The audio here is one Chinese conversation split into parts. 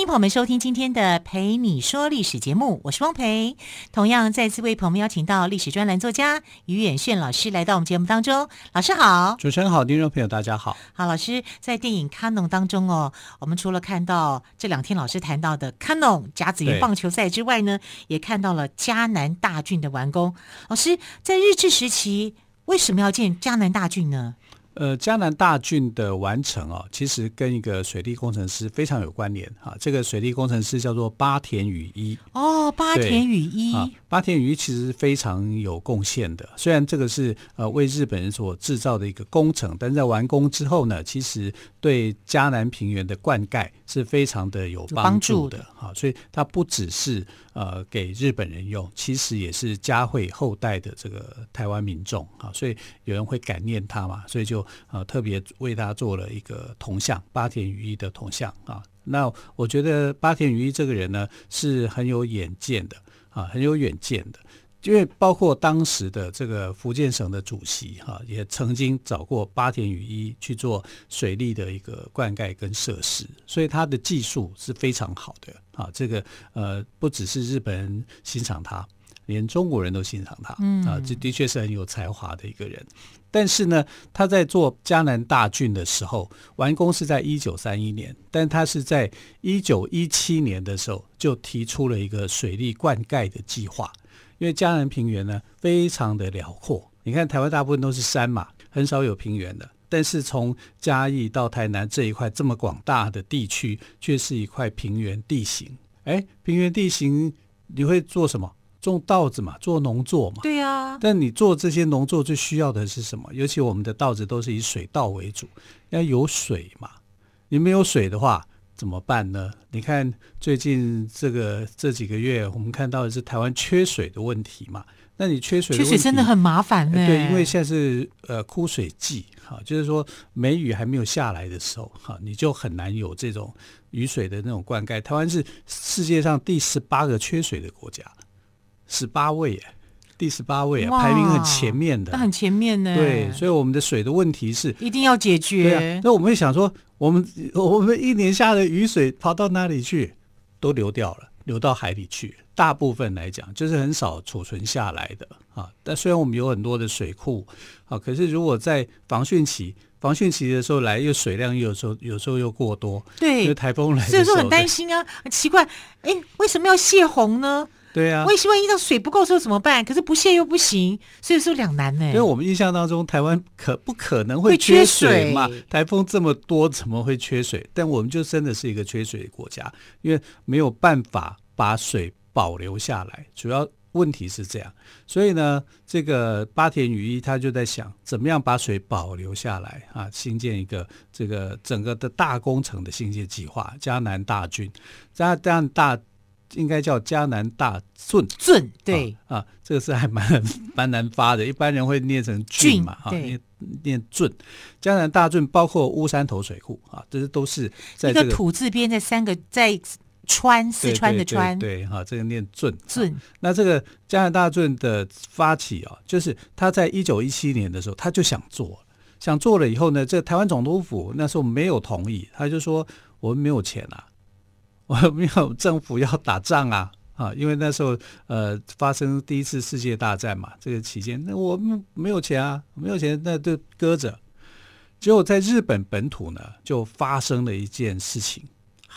欢迎朋友们收听今天的《陪你说历史》节目，我是汪培。同样再次为朋友们邀请到历史专栏作家于远炫老师来到我们节目当中。老师好，主持人好，听众朋友大家好。好，老师在电影《卡农》当中哦，我们除了看到这两天老师谈到的卡农甲子园棒球赛之外呢，也看到了迦南大郡的完工。老师在日治时期为什么要建迦南大郡呢？呃，江南大郡的完成啊，其实跟一个水利工程师非常有关联哈。这个水利工程师叫做八田雨一哦，八田雨一啊，八田雨一其实非常有贡献的。虽然这个是呃为日本人所制造的一个工程，但在完工之后呢，其实对嘉南平原的灌溉是非常的有帮助的哈。所以它不只是呃给日本人用，其实也是嘉惠后代的这个台湾民众啊。所以有人会感念他嘛，所以就。呃，特别为他做了一个铜像，八田羽一的铜像啊。那我觉得八田羽一这个人呢，是很有远见的啊，很有远见的。因为包括当时的这个福建省的主席哈、啊，也曾经找过八田与一去做水利的一个灌溉跟设施，所以他的技术是非常好的啊。这个呃，不只是日本人欣赏他。连中国人都欣赏他，嗯啊，这的确是很有才华的一个人。但是呢，他在做嘉南大郡的时候，完工是在一九三一年，但他是在一九一七年的时候就提出了一个水利灌溉的计划。因为嘉南平原呢非常的辽阔，你看台湾大部分都是山嘛，很少有平原的。但是从嘉义到台南这一块这么广大的地区，却是一块平原地形。哎，平原地形你会做什么？种稻子嘛，做农作嘛。对呀、啊。但你做这些农作最需要的是什么？尤其我们的稻子都是以水稻为主，要有水嘛。你没有水的话怎么办呢？你看最近这个这几个月，我们看到的是台湾缺水的问题嘛。那你缺水缺水真的很麻烦呢。对，因为现在是呃枯水季，哈，就是说梅雨还没有下来的时候，哈，你就很难有这种雨水的那种灌溉。台湾是世界上第十八个缺水的国家。十八位耶，第十八位啊，排名很前面的，那很前面呢。对，所以我们的水的问题是一定要解决。对啊，那我们会想说，我们我们一年下的雨水跑到哪里去？都流掉了，流到海里去。大部分来讲，就是很少储存下来的啊。但虽然我们有很多的水库啊，可是如果在防汛期，防汛期的时候来，又水量又有时候有时候又过多，对，因为台风来的时候，所以说很担心啊。奇怪，哎，为什么要泄洪呢？对啊，我也希望遇到水不够的时候怎么办？可是不泄又不行，所以说两难呢。因为我们印象当中，台湾可不可能会缺水嘛？台风这么多，怎么会缺水？但我们就真的是一个缺水的国家，因为没有办法把水保留下来。主要问题是这样，所以呢，这个八田雨衣他就在想，怎么样把水保留下来啊？新建一个这个整个的大工程的新建计划——嘉南大圳，嘉南大。应该叫加南大圳，圳对啊，啊，这个是还蛮 蛮难发的，一般人会念成圳嘛，哈，念念圳。嘉南大圳包括乌山头水库啊，这些都是在这个土字边，在三个在川，四川的川，对哈，这个念圳圳。那这个加南大圳的发起啊，就是他在一九一七年的时候，他就想做，想做了以后呢，这个台湾总督府那时候没有同意，他就说我们没有钱啊。我没有政府要打仗啊啊！因为那时候呃发生第一次世界大战嘛，这个期间那我们没有钱啊，没有钱那就搁着。结果在日本本土呢，就发生了一件事情，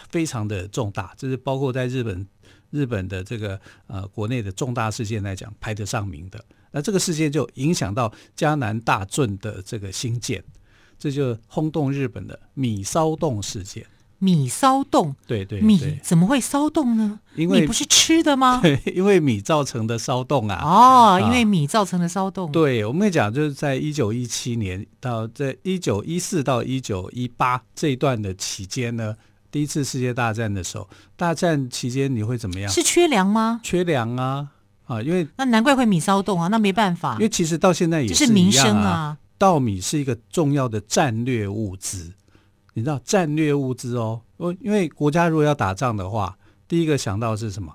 非常的重大，就是包括在日本日本的这个呃国内的重大事件来讲排得上名的。那这个事件就影响到加南大圳的这个兴建，这就轰动日本的米骚动事件。米骚动，对对，对，米怎么会骚动呢？因为米不是吃的吗？对，因为米造成的骚动啊。哦，因为米造成的骚动。啊、对，我们讲就是在一九一七年到在一九一四到一九一八这一段的期间呢，第一次世界大战的时候，大战期间你会怎么样？是缺粮吗？缺粮啊，啊，因为那难怪会米骚动啊，那没办法，因为其实到现在也是、啊、是民生啊，稻米是一个重要的战略物资，你知道战略物资哦，因为国家如果要打仗的话，第一个想到的是什么？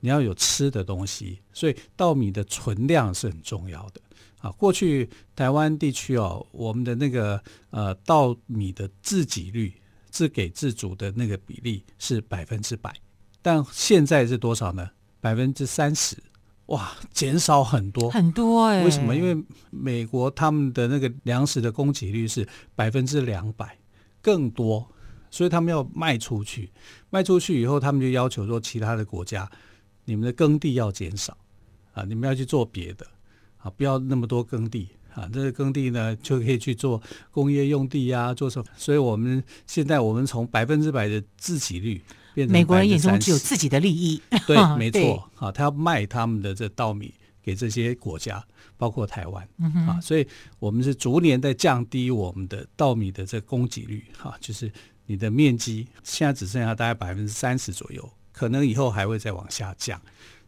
你要有吃的东西，所以稻米的存量是很重要的啊。过去台湾地区哦，我们的那个呃稻米的自给率，自给自足的那个比例是百分之百，但现在是多少呢？百分之三十，哇，减少很多很多哎、欸。为什么？因为美国他们的那个粮食的供给率是百分之两百，更多，所以他们要卖出去，卖出去以后，他们就要求说其他的国家。你们的耕地要减少啊！你们要去做别的啊！不要那么多耕地啊！这个耕地呢，就可以去做工业用地呀、啊，做什么？所以我们现在我们从百分之百的自给率变成，美国人眼中只有自己的利益。对，没错啊！他要卖他们的这稻米给这些国家，包括台湾、嗯、啊！所以我们是逐年在降低我们的稻米的这供给率哈、啊，就是你的面积现在只剩下大概百分之三十左右。可能以后还会再往下降，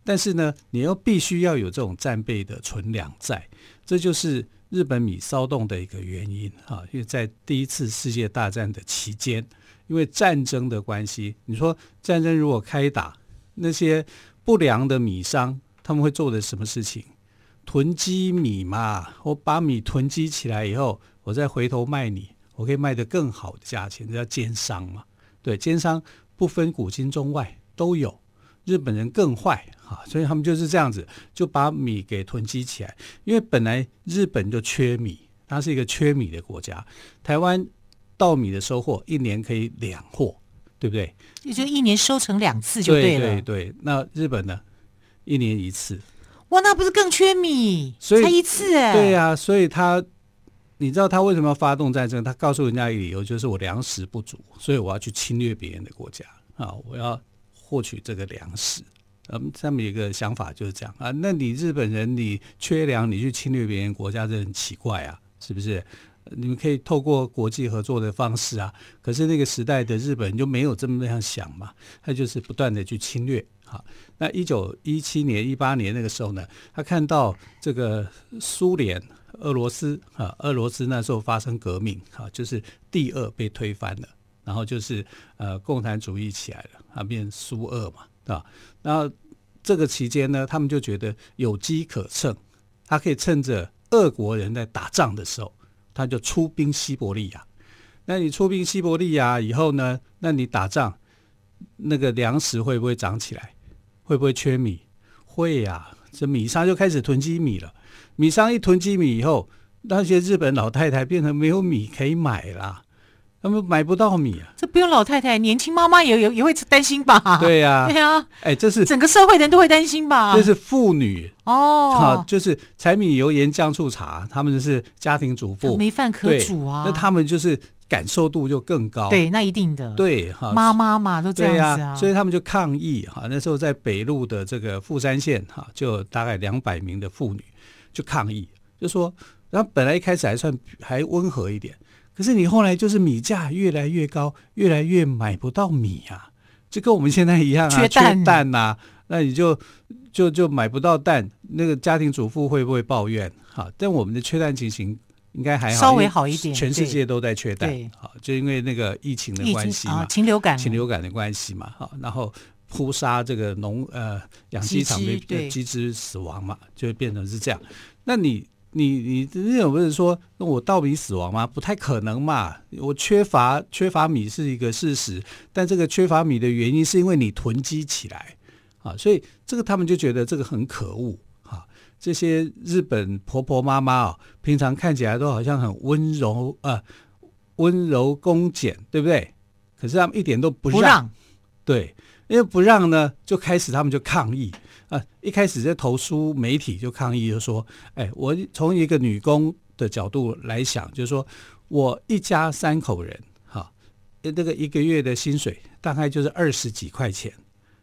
但是呢，你又必须要有这种战备的存粮在，这就是日本米骚动的一个原因啊。因为在第一次世界大战的期间，因为战争的关系，你说战争如果开打，那些不良的米商他们会做的什么事情？囤积米嘛，我把米囤积起来以后，我再回头卖你，我可以卖得更好的价钱，这叫奸商嘛。对，奸商不分古今中外。都有，日本人更坏啊，所以他们就是这样子，就把米给囤积起来。因为本来日本就缺米，它是一个缺米的国家。台湾稻米的收获一年可以两货，对不对？也就一年收成两次就对了。对对对，那日本呢？一年一次。哇，那不是更缺米？所以才一次哎。对呀、啊，所以他，你知道他为什么要发动战争？他告诉人家一个理由，就是我粮食不足，所以我要去侵略别人的国家啊，我要。获取这个粮食，嗯，他们有一个想法就是这样啊。那你日本人，你缺粮，你去侵略别人国家，这很奇怪啊，是不是？你们可以透过国际合作的方式啊。可是那个时代的日本就没有这么那样想嘛，他就是不断的去侵略。好，那一九一七年、一八年那个时候呢，他看到这个苏联、俄罗斯啊，俄罗斯那时候发生革命，哈，就是第二被推翻了。然后就是呃，共产主义起来了，啊，变苏俄嘛，对吧？然后这个期间呢，他们就觉得有机可乘，他可以趁着俄国人在打仗的时候，他就出兵西伯利亚。那你出兵西伯利亚以后呢，那你打仗，那个粮食会不会涨起来？会不会缺米？会呀，这米商就开始囤积米了。米商一囤积米以后，那些日本老太太变成没有米可以买了。他们买不到米啊！这不用老太太，年轻妈妈也也也会担心吧？对呀、啊，对呀、啊，哎，这是整个社会人都会担心吧？这是妇女哦，好，就是柴米油盐酱醋茶，他们是家庭主妇，没饭可煮啊。那他们就是感受度就更高，对，那一定的，对哈，妈妈嘛都这样子啊，啊，所以他们就抗议哈。那时候在北路的这个富山县哈，就大概两百名的妇女就抗议，就说，然后本来一开始还算还温和一点。可是你后来就是米价越来越高，越来越买不到米啊，就跟我们现在一样啊，缺蛋。呐、啊，那你就就就买不到蛋，那个家庭主妇会不会抱怨？哈，但我们的缺蛋情形应该还好，稍微好一点，全世界都在缺蛋，好，就因为那个疫情的关系嘛，禽流感，禽流感的关系嘛，好，然后扑杀这个农呃养鸡场的鸡只死亡嘛，就会变成是这样，那你。你你那种不是说那我稻米死亡吗？不太可能嘛！我缺乏缺乏米是一个事实，但这个缺乏米的原因是因为你囤积起来啊，所以这个他们就觉得这个很可恶啊。这些日本婆婆妈妈啊，平常看起来都好像很温柔啊，温柔恭俭，对不对？可是他们一点都不让，不让对，因为不让呢，就开始他们就抗议。啊，一开始在投书媒体就抗议，就说：“哎，我从一个女工的角度来想，就是说我一家三口人，哈，这个一个月的薪水大概就是二十几块钱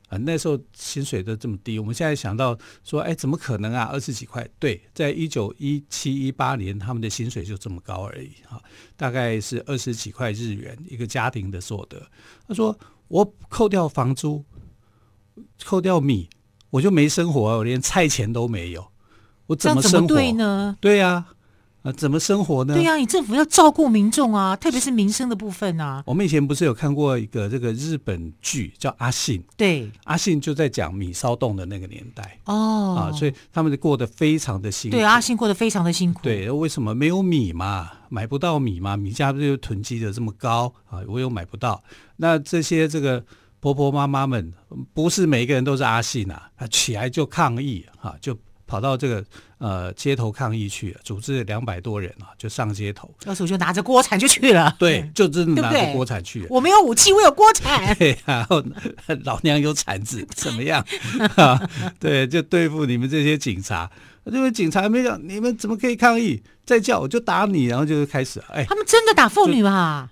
啊。那时候薪水都这么低，我们现在想到说，哎，怎么可能啊？二十几块？对，在一九一七一八年，他们的薪水就这么高而已，哈，大概是二十几块日元一个家庭的所得。他说，我扣掉房租，扣掉米。”我就没生活，我连菜钱都没有，我怎么生活？呢？对呀、啊。啊，怎么生活呢？对呀、啊，你政府要照顾民众啊，特别是民生的部分啊。我们以前不是有看过一个这个日本剧叫《阿信》？对，阿信就在讲米骚动的那个年代哦啊，所以他们就过得非常的辛苦。对，阿信过得非常的辛苦。对，为什么没有米嘛？买不到米嘛？米价不就囤积的这么高啊？我又买不到。那这些这个婆婆妈妈们，不是每个人都是阿信啊，他起来就抗议啊，就。跑到这个呃街头抗议去了，组织两百多人啊，就上街头。到时候就拿着锅铲就去了。对，就真的拿着锅铲去了。我没有武器，我有锅铲。对，然后老娘有铲子，怎么样？啊，对，就对付你们这些警察。因为警察没讲，你们怎么可以抗议？再叫我就打你，然后就开始。哎，他们真的打妇女吗？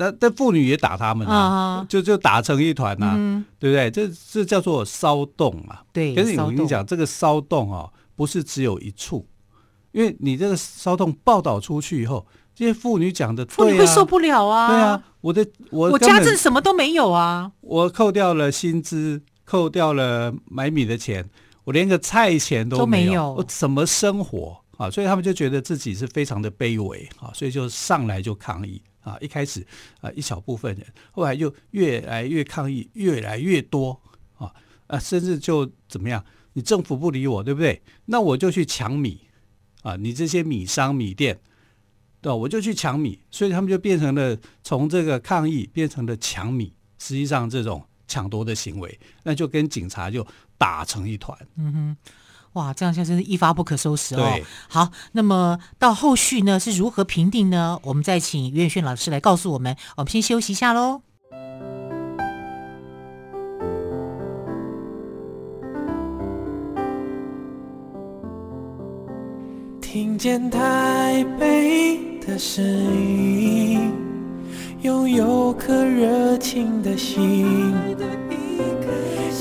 但但妇女也打他们啊，就就打成一团呐，嗯、对不对？这这叫做骚动啊。对，可是我跟你讲，这个骚动哦，不是只有一处，因为你这个骚动报道出去以后，这些妇女讲的，妇女会受不了啊。对啊，我的我我家这什么都没有啊，我扣掉了薪资，扣掉了买米的钱，我连个菜钱都没有，没有我怎么生活啊？所以他们就觉得自己是非常的卑微啊，所以就上来就抗议。啊，一开始啊，一小部分人，后来就越来越抗议，越来越多啊啊，甚至就怎么样？你政府不理我，对不对？那我就去抢米啊！你这些米商、米店，对，我就去抢米，所以他们就变成了从这个抗议变成了抢米，实际上这种抢夺的行为，那就跟警察就打成一团。嗯哼。哇，这样下真是一发不可收拾哦。好，那么到后续呢是如何评定呢？我们再请于远炫老师来告诉我们。我们先休息一下喽。听见台北的声音，拥有颗热情的心，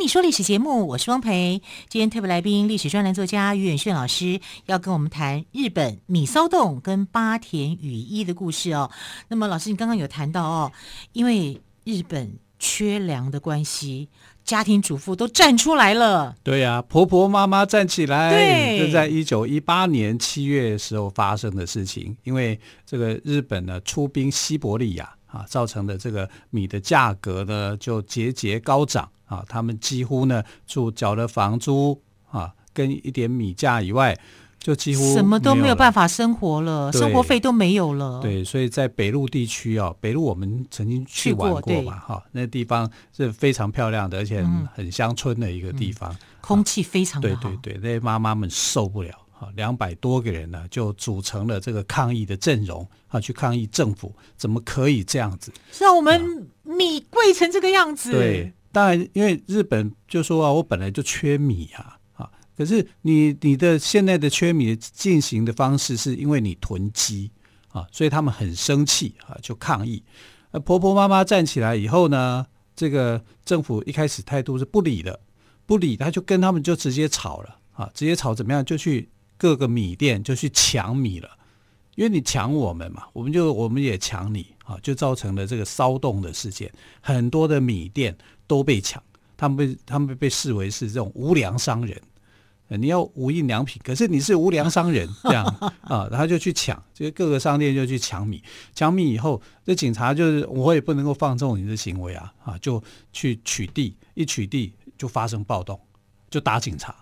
你说历史节目，我是汪培。今天特别来宾，历史专栏作家于远炫老师要跟我们谈日本米骚动跟八田雨衣的故事哦。那么，老师，你刚刚有谈到哦，因为日本缺粮的关系，家庭主妇都站出来了。对呀、啊，婆婆妈妈站起来。对，这在一九一八年七月的时候发生的事情。因为这个日本呢出兵西伯利亚啊，造成的这个米的价格呢就节节高涨。啊，他们几乎呢，除缴了房租啊，跟一点米价以外，就几乎什么都没有办法生活了，生活费都没有了。对，所以在北陆地区啊，北陆我们曾经去玩过嘛，哈，那地方是非常漂亮的，而且很，很乡村的一个地方，嗯嗯、空气非常好。对对对，那些妈妈们受不了，哈，两百多个人呢，就组成了这个抗议的阵容，啊，去抗议政府怎么可以这样子，让我们米贵成这个样子。对。当然，因为日本就说啊，我本来就缺米啊，啊，可是你你的现在的缺米进行的方式是因为你囤积啊，所以他们很生气啊，就抗议。婆婆妈妈站起来以后呢，这个政府一开始态度是不理的，不理，他就跟他们就直接吵了啊，直接吵怎么样？就去各个米店就去抢米了，因为你抢我们嘛，我们就我们也抢你啊，就造成了这个骚动的事件，很多的米店。都被抢，他们被他们被视为是这种无良商人。你要无印良品，可是你是无良商人，这样 啊，然后就去抢，就各个商店就去抢米，抢米以后，这警察就是我也不能够放纵你的行为啊，啊，就去取缔，一取缔就发生暴动，就打警察，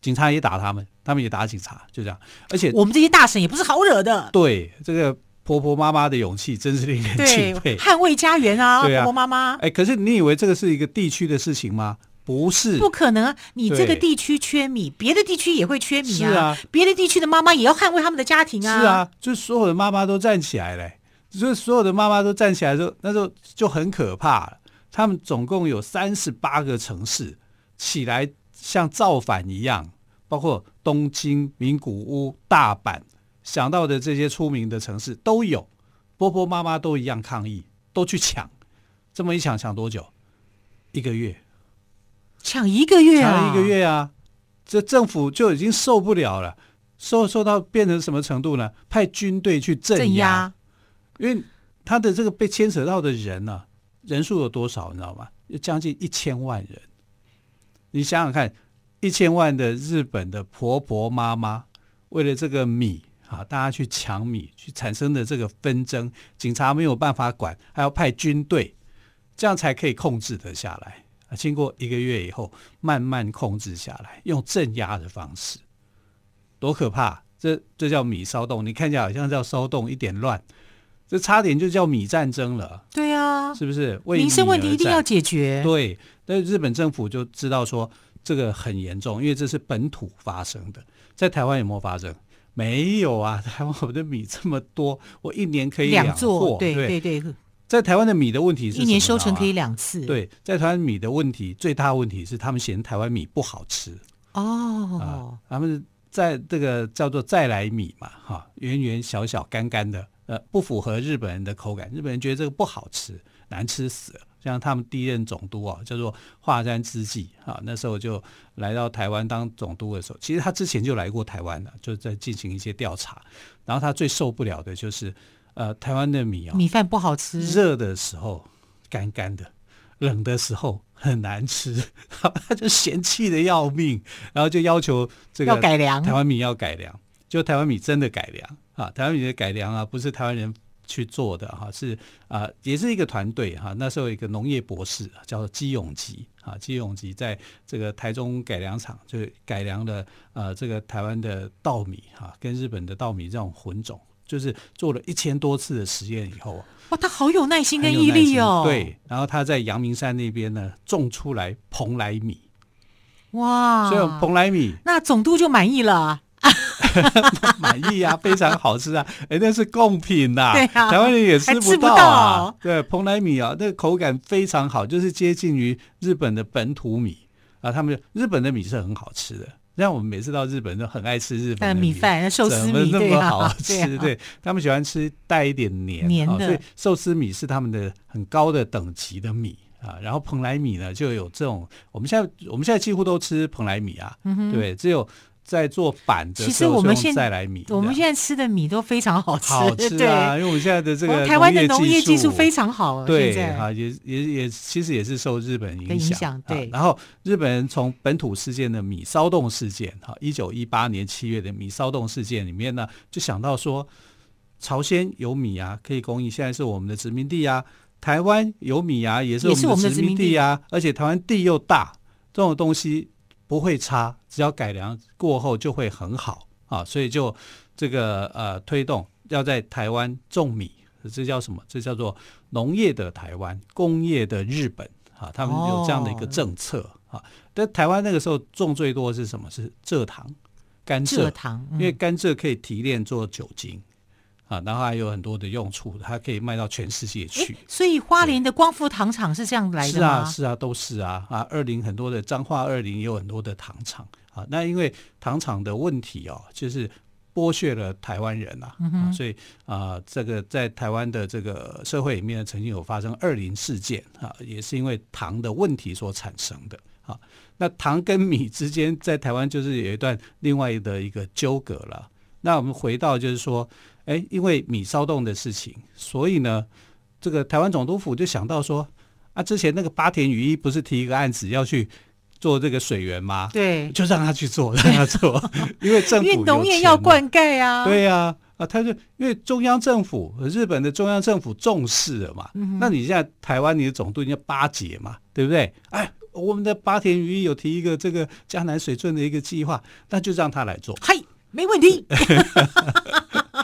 警察也打他们，他们也打警察，就这样。而且我们这些大神也不是好惹的，对这个。婆婆妈妈的勇气真是令人敬佩，捍卫家园啊！婆婆妈妈，哎，可是你以为这个是一个地区的事情吗？不是，不可能。你这个地区缺米，别的地区也会缺米啊。是啊，别的地区的妈妈也要捍卫他们的家庭啊。是啊，就所有的妈妈都站起来了，所以所有的妈妈都站起来说，那时候就很可怕了。他们总共有三十八个城市起来，像造反一样，包括东京、名古屋、大阪，想到的这些出名的城市都有，婆婆妈妈都一样抗议，都去抢。这么一抢，抢多久？一个月。抢一个月啊！抢一个月啊！这政府就已经受不了了，受受到变成什么程度呢？派军队去镇压，镇压，因为他的这个被牵扯到的人呢、啊，人数有多少？你知道吗？有将近一千万人。你想想看，一千万的日本的婆婆妈妈，为了这个米啊，大家去抢米，去产生的这个纷争，警察没有办法管，还要派军队，这样才可以控制得下来。经过一个月以后，慢慢控制下来，用镇压的方式，多可怕！这这叫米骚动，你看起来好像叫骚动，一点乱，这差点就叫米战争了。对啊，是不是？民生问题一定要解决。对，但日本政府就知道说这个很严重，因为这是本土发生的。在台湾有没有发生？没有啊！台湾我的米这么多，我一年可以两做。对对对。对在台湾的米的问题是一年收成可以两次。对，在台湾米的问题最大的问题是他们嫌台湾米不好吃哦、呃，他们在这个叫做再来米嘛，哈，圆圆小小干干的，呃，不符合日本人的口感，日本人觉得这个不好吃，难吃死了。像他们第一任总督啊，叫做华山之纪啊，那时候就来到台湾当总督的时候，其实他之前就来过台湾了，就在进行一些调查，然后他最受不了的就是。呃，台湾的米啊、哦，米饭不好吃，热的时候干干的，冷的时候很难吃，他就嫌弃的要命，然后就要求这个要改良，台湾米要改良，就台湾米真的改良啊，台湾米的改良啊，不是台湾人去做的哈、啊，是啊，也是一个团队哈，那时候有一个农业博士叫做基永吉啊，基永吉在这个台中改良场就改良了呃这个台湾的稻米哈、啊，跟日本的稻米这种混种。就是做了一千多次的实验以后，哇，他好有耐心跟毅力哦。对，然后他在阳明山那边呢种出来蓬莱米，哇，所以蓬莱米那总督就满意了，满意啊，非常好吃啊，哎，那是贡品呐、啊，对啊，台湾人也吃不到啊。到对，蓬莱米啊，那个口感非常好，就是接近于日本的本土米啊，他们日本的米是很好吃的。像我们每次到日本都很爱吃日本的米，米饭、寿司米，怎么那么好吃？对，啊对啊，他们喜欢吃带一点黏，黏的，哦，所以寿司米是他们的很高的等级的米啊。然后蓬莱米呢，就有这种，我们现在我们现在几乎都吃蓬莱米啊，嗯、对，只有。在做板的时候，其实我们现在来米，我们现在吃的米都非常好吃，好吃啊！因为我们现在的这个台湾的农业技术非常好，对啊，也也也其实也是受日本影响，对。然后日本人从本土事件的米骚动事件，哈，一九一八年七月的米骚动事件里面呢，就想到说，朝鲜有米啊，可以供应，现在是我们的殖民地啊；台湾有米啊，也是我们的殖民地啊，而且台湾地又大，这种东西。不会差，只要改良过后就会很好啊！所以就这个呃推动要在台湾种米，这叫什么？这叫做农业的台湾，工业的日本啊！他们有这样的一个政策啊。但台湾那个时候种最多是什么？是蔗糖、甘蔗，蔗糖，因为甘蔗可以提炼做酒精。啊，然后还有很多的用处，它可以卖到全世界去。所以花莲的光复糖厂是这样来的吗？是啊，是啊，都是啊啊！二零很多的彰化二零也有很多的糖厂啊。那因为糖厂的问题哦，就是剥削了台湾人呐、啊嗯啊，所以啊，这个在台湾的这个社会里面曾经有发生二零事件啊，也是因为糖的问题所产生的啊。那糖跟米之间在台湾就是有一段另外的一个纠葛了。那我们回到就是说。哎，因为米骚动的事情，所以呢，这个台湾总督府就想到说，啊，之前那个八田雨衣不是提一个案子要去做这个水源吗？对，就让他去做，让他做，因为政府因为农业要灌溉啊。对呀、啊，啊，他就因为中央政府和日本的中央政府重视了嘛，嗯、那你现在台湾你的总督叫巴结嘛，对不对？哎，我们的八田与一有提一个这个江南水圳的一个计划，那就让他来做。嗨，没问题。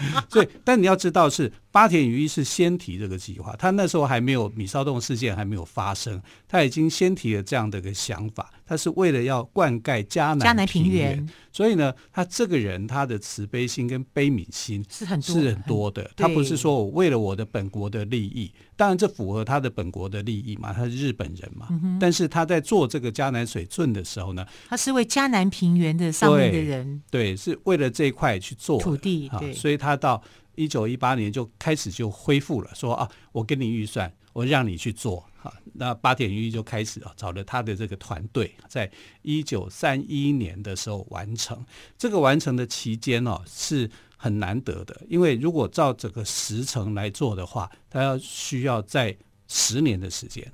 所以，但你要知道是八田羽一是先提这个计划，他那时候还没有米骚动事件还没有发生，他已经先提了这样的一个想法，他是为了要灌溉迦南迦南平原，所以呢，他这个人他的慈悲心跟悲悯心是很是很多的，他不是说我为了我的本国的利益，当然这符合他的本国的利益嘛，他是日本人嘛，嗯、但是他在做这个迦南水圳的时候呢，他是为迦南平原的上面的人，对，对，是为了这一块去做土地，对，所以他到。一九一八年就开始就恢复了，说啊，我给你预算，我让你去做哈。那八点一就开始啊，找了他的这个团队，在一九三一年的时候完成。这个完成的期间哦，是很难得的，因为如果照这个时程来做的话，他要需要在十年的时间，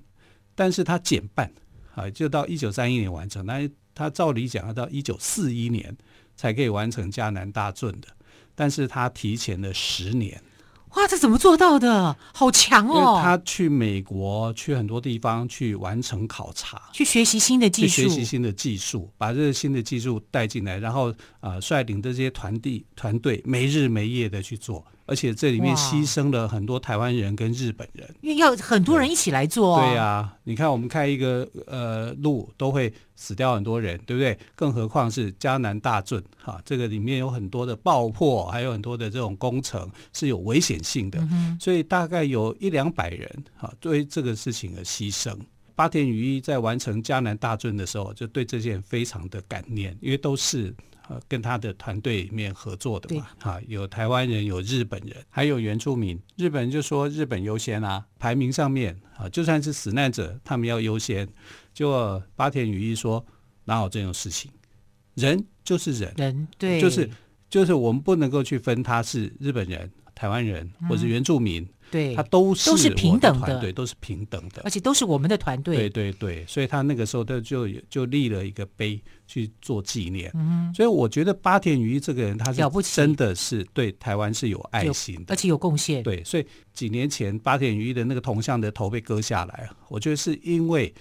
但是他减半啊，就到一九三一年完成。那他照理讲要到一九四一年才可以完成嘉南大圳的。但是他提前了十年，哇，这怎么做到的？好强哦！他去美国，去很多地方去完成考察，去学习新的技术，学习新的技术，把这个新的技术带进来，然后啊、呃，率领这些团队团队没日没夜的去做。而且这里面牺牲了很多台湾人跟日本人，因为要很多人一起来做。对呀、啊，你看我们开一个呃路都会死掉很多人，对不对？更何况是嘉南大圳哈，这个里面有很多的爆破，还有很多的这种工程是有危险性的，嗯、所以大概有一两百人哈，对这个事情而牺牲。八田与一在完成嘉南大圳的时候，就对这些人非常的感念，因为都是。呃，跟他的团队里面合作的嘛，哈，有台湾人，有日本人，还有原住民。日本人就说日本优先啊，排名上面啊，就算是死难者，他们要优先。就八田羽一说，哪有这种事情？人就是人，人对，就是就是我们不能够去分他是日本人、台湾人或是原住民。嗯对，他都是都是平等的，对，都是平等的，而且都是我们的团队。对对对，所以他那个时候他就就立了一个碑去做纪念。嗯，所以我觉得八田羽一这个人，他是真的是对台湾是有爱心的，而且有贡献。对，所以几年前八田羽一的那个铜像的头被割下来，我觉得是因为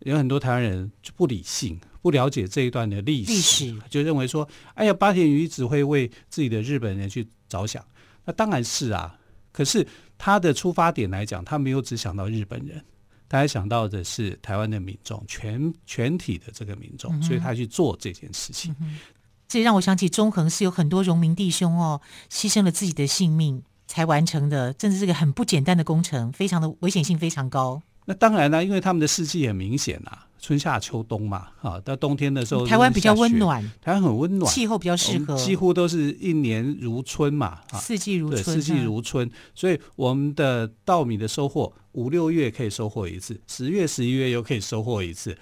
有很多台湾人就不理性，不了解这一段的历史，就认为说，哎呀，八田鱼只会为自己的日本人去着想。那当然是啊，可是。他的出发点来讲，他没有只想到日本人，他还想到的是台湾的民众，全全体的这个民众，所以他去做这件事情。嗯、这让我想起中横是有很多荣民弟兄哦，牺牲了自己的性命才完成的，真的是个很不简单的工程，非常的危险性非常高。那当然了，因为他们的四季很明显呐、啊，春夏秋冬嘛，啊，到冬天的时候，台湾比较温暖，台湾很温暖，气候比较适合，几乎都是一年如春嘛，啊，四季如春，四季如春，所以我们的稻米的收获五六月可以收获一次，十月十一月又可以收获一次，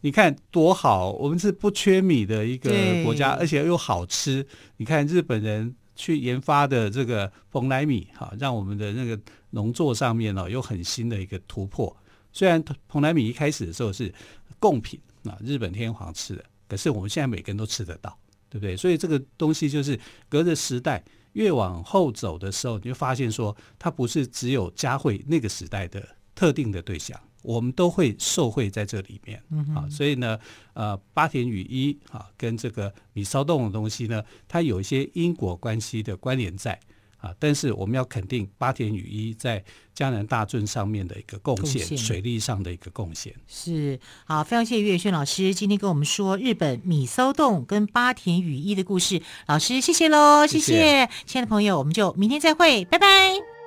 你看多好，我们是不缺米的一个国家，而且又好吃。你看日本人去研发的这个蓬莱米，哈，让我们的那个农作上面呢有很新的一个突破。虽然蓬莱米一开始的时候是贡品啊，日本天皇吃的，可是我们现在每个人都吃得到，对不对？所以这个东西就是隔着时代越往后走的时候，你就发现说，它不是只有嘉惠那个时代的特定的对象，我们都会受惠在这里面啊。所以呢，呃，八田与一啊，跟这个米骚动的东西呢，它有一些因果关系的关联在。啊！但是我们要肯定八田雨衣在江南大圳上面的一个贡献，水利上的一个贡献。是好，非常谢谢岳轩老师今天跟我们说日本米骚洞跟八田雨衣的故事。老师，谢谢喽，谢谢，谢谢亲爱的朋友，我们就明天再会，拜拜。